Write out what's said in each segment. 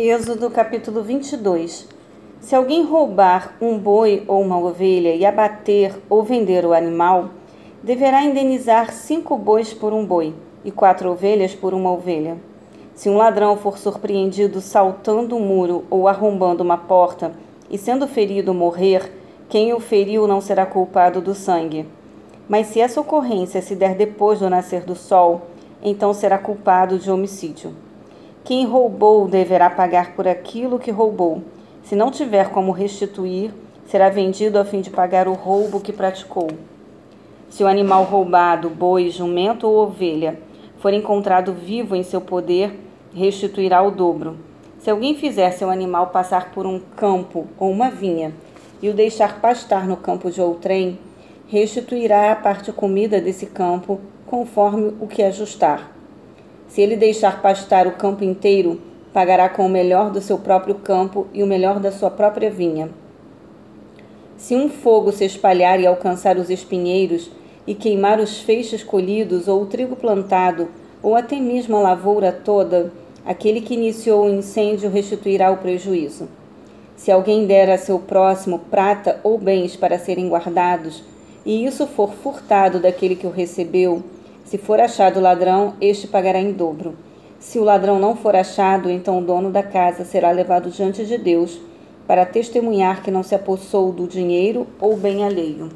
Êxodo capítulo 22 Se alguém roubar um boi ou uma ovelha e abater ou vender o animal, deverá indenizar cinco bois por um boi e quatro ovelhas por uma ovelha. Se um ladrão for surpreendido saltando um muro ou arrombando uma porta e sendo ferido morrer, quem o feriu não será culpado do sangue. Mas se essa ocorrência se der depois do nascer do sol, então será culpado de homicídio. Quem roubou deverá pagar por aquilo que roubou. Se não tiver como restituir, será vendido a fim de pagar o roubo que praticou. Se o animal roubado, boi, jumento ou ovelha, for encontrado vivo em seu poder, restituirá o dobro. Se alguém fizer seu animal passar por um campo ou uma vinha e o deixar pastar no campo de outrem, restituirá a parte comida desse campo conforme o que ajustar. Se ele deixar pastar o campo inteiro, pagará com o melhor do seu próprio campo e o melhor da sua própria vinha. Se um fogo se espalhar e alcançar os espinheiros, e queimar os feixes colhidos, ou o trigo plantado, ou até mesmo a lavoura toda, aquele que iniciou o incêndio restituirá o prejuízo. Se alguém der a seu próximo prata ou bens para serem guardados, e isso for furtado daquele que o recebeu, se for achado o ladrão, este pagará em dobro. Se o ladrão não for achado, então o dono da casa será levado diante de Deus para testemunhar que não se apossou do dinheiro ou bem alheio.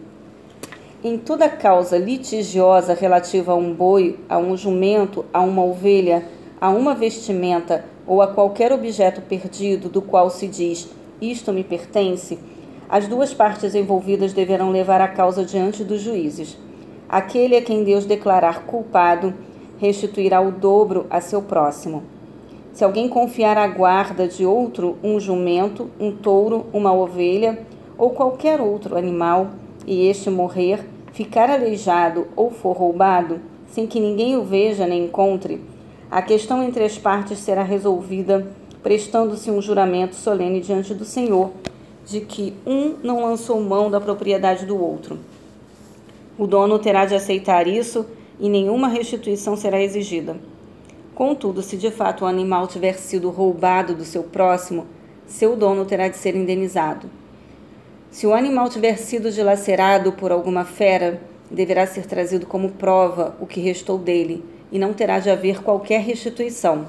Em toda causa litigiosa relativa a um boi, a um jumento, a uma ovelha, a uma vestimenta ou a qualquer objeto perdido do qual se diz isto me pertence, as duas partes envolvidas deverão levar a causa diante dos juízes. Aquele a quem Deus declarar culpado restituirá o dobro a seu próximo. Se alguém confiar a guarda de outro um jumento, um touro, uma ovelha ou qualquer outro animal, e este morrer, ficar aleijado ou for roubado, sem que ninguém o veja nem encontre, a questão entre as partes será resolvida prestando-se um juramento solene diante do Senhor de que um não lançou mão da propriedade do outro. O dono terá de aceitar isso e nenhuma restituição será exigida. Contudo, se de fato o animal tiver sido roubado do seu próximo, seu dono terá de ser indenizado. Se o animal tiver sido dilacerado por alguma fera, deverá ser trazido como prova o que restou dele, e não terá de haver qualquer restituição.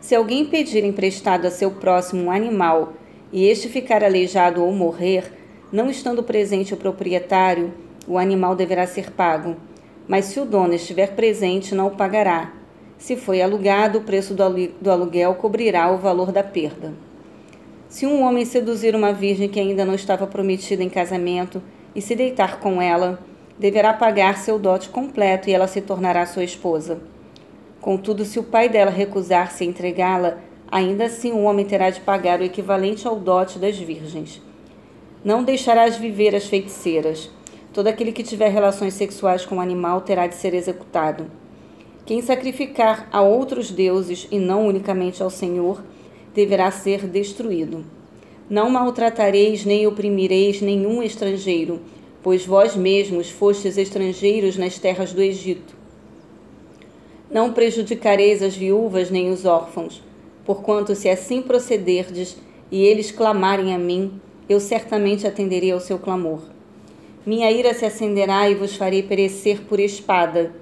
Se alguém pedir emprestado a seu próximo um animal e este ficar aleijado ou morrer, não estando presente o proprietário, o animal deverá ser pago, mas se o dono estiver presente, não o pagará. Se foi alugado, o preço do aluguel cobrirá o valor da perda. Se um homem seduzir uma virgem que ainda não estava prometida em casamento e se deitar com ela, deverá pagar seu dote completo e ela se tornará sua esposa. Contudo, se o pai dela recusar-se a entregá-la, ainda assim o homem terá de pagar o equivalente ao dote das virgens. Não deixarás viver as feiticeiras Todo aquele que tiver relações sexuais com o animal terá de ser executado. Quem sacrificar a outros deuses e não unicamente ao Senhor, deverá ser destruído. Não maltratareis nem oprimireis nenhum estrangeiro, pois vós mesmos fostes estrangeiros nas terras do Egito. Não prejudicareis as viúvas nem os órfãos, porquanto se assim procederdes e eles clamarem a mim, eu certamente atenderei ao seu clamor. Minha ira se acenderá e vos farei perecer por espada.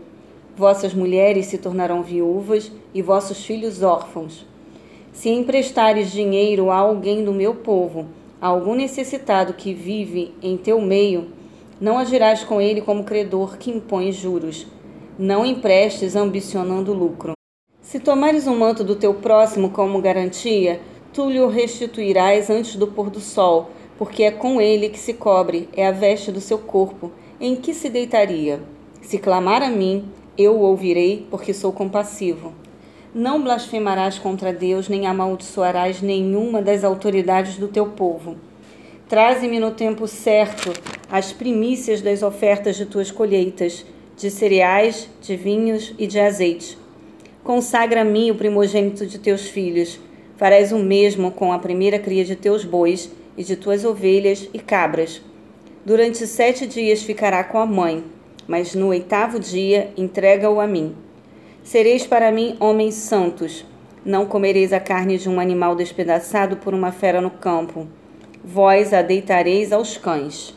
Vossas mulheres se tornarão viúvas e vossos filhos órfãos. Se emprestares dinheiro a alguém do meu povo, a algum necessitado que vive em teu meio, não agirás com ele como credor que impõe juros. Não emprestes ambicionando lucro. Se tomares um manto do teu próximo como garantia, tu lhe o restituirás antes do pôr do sol porque é com ele que se cobre, é a veste do seu corpo, em que se deitaria. Se clamar a mim, eu o ouvirei, porque sou compassivo. Não blasfemarás contra Deus, nem amaldiçoarás nenhuma das autoridades do teu povo. Traze-me no tempo certo as primícias das ofertas de tuas colheitas, de cereais, de vinhos e de azeite. Consagra a mim o primogênito de teus filhos. Farás o mesmo com a primeira cria de teus bois e de tuas ovelhas e cabras. Durante sete dias ficará com a mãe, mas no oitavo dia entrega-o a mim. Sereis para mim homens santos. Não comereis a carne de um animal despedaçado por uma fera no campo. Vós a deitareis aos cães.